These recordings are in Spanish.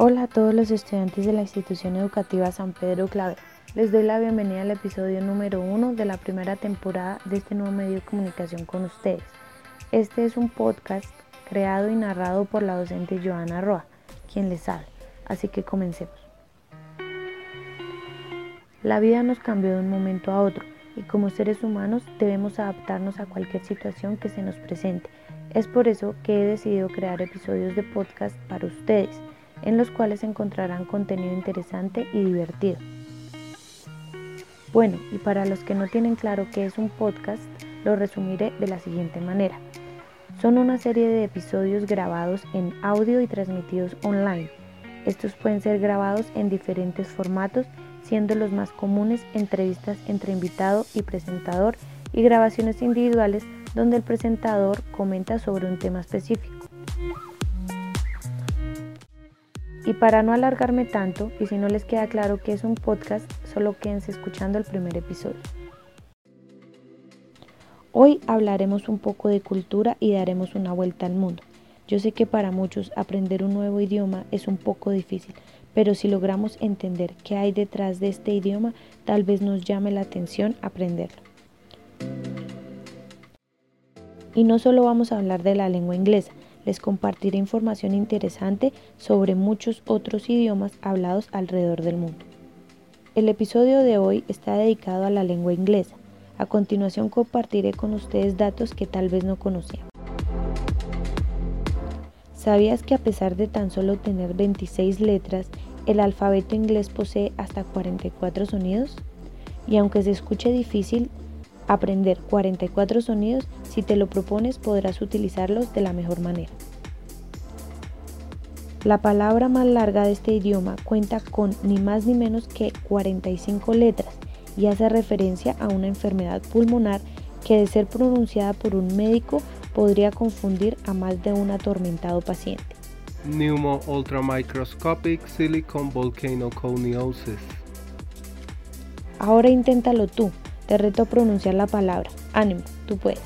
Hola a todos los estudiantes de la institución educativa San Pedro Clave. Les doy la bienvenida al episodio número uno de la primera temporada de este nuevo medio de comunicación con ustedes. Este es un podcast creado y narrado por la docente Joana Roa, quien les habla. Así que comencemos. La vida nos cambió de un momento a otro y como seres humanos debemos adaptarnos a cualquier situación que se nos presente. Es por eso que he decidido crear episodios de podcast para ustedes en los cuales encontrarán contenido interesante y divertido. Bueno, y para los que no tienen claro qué es un podcast, lo resumiré de la siguiente manera. Son una serie de episodios grabados en audio y transmitidos online. Estos pueden ser grabados en diferentes formatos, siendo los más comunes entrevistas entre invitado y presentador y grabaciones individuales donde el presentador comenta sobre un tema específico. Y para no alargarme tanto, y si no les queda claro que es un podcast, solo quédense escuchando el primer episodio. Hoy hablaremos un poco de cultura y daremos una vuelta al mundo. Yo sé que para muchos aprender un nuevo idioma es un poco difícil, pero si logramos entender qué hay detrás de este idioma, tal vez nos llame la atención aprenderlo. Y no solo vamos a hablar de la lengua inglesa, les compartiré información interesante sobre muchos otros idiomas hablados alrededor del mundo. El episodio de hoy está dedicado a la lengua inglesa. A continuación compartiré con ustedes datos que tal vez no conocían. ¿Sabías que a pesar de tan solo tener 26 letras, el alfabeto inglés posee hasta 44 sonidos? Y aunque se escuche difícil, aprender 44 sonidos, si te lo propones podrás utilizarlos de la mejor manera. La palabra más larga de este idioma cuenta con ni más ni menos que 45 letras y hace referencia a una enfermedad pulmonar que de ser pronunciada por un médico podría confundir a más de un atormentado paciente. Pneumo ultramicroscopic silicon volcanoconiosis. Ahora inténtalo tú. Te reto a pronunciar la palabra. Ánimo, tú puedes.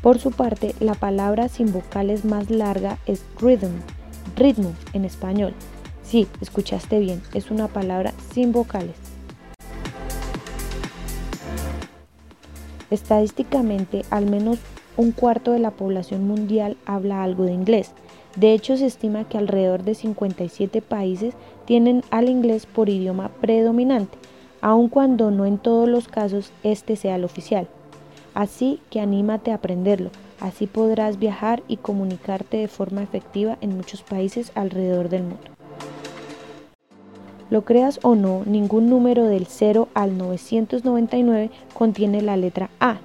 Por su parte, la palabra sin vocales más larga es rhythm, ritmo en español. Sí, escuchaste bien, es una palabra sin vocales. Estadísticamente, al menos un cuarto de la población mundial habla algo de inglés. De hecho, se estima que alrededor de 57 países tienen al inglés por idioma predominante aun cuando no en todos los casos este sea el oficial. Así que anímate a aprenderlo, así podrás viajar y comunicarte de forma efectiva en muchos países alrededor del mundo. Lo creas o no, ningún número del 0 al 999 contiene la letra A.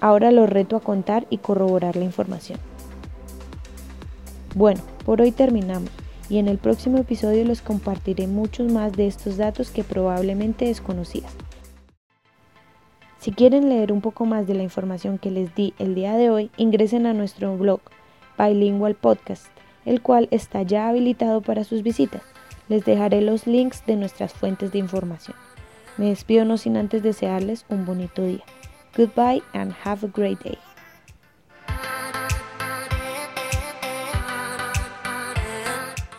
Ahora lo reto a contar y corroborar la información. Bueno, por hoy terminamos y en el próximo episodio les compartiré muchos más de estos datos que probablemente desconocías. Si quieren leer un poco más de la información que les di el día de hoy, ingresen a nuestro blog Bilingual Podcast, el cual está ya habilitado para sus visitas. Les dejaré los links de nuestras fuentes de información. Me despido no sin antes desearles un bonito día. Goodbye and have a great day.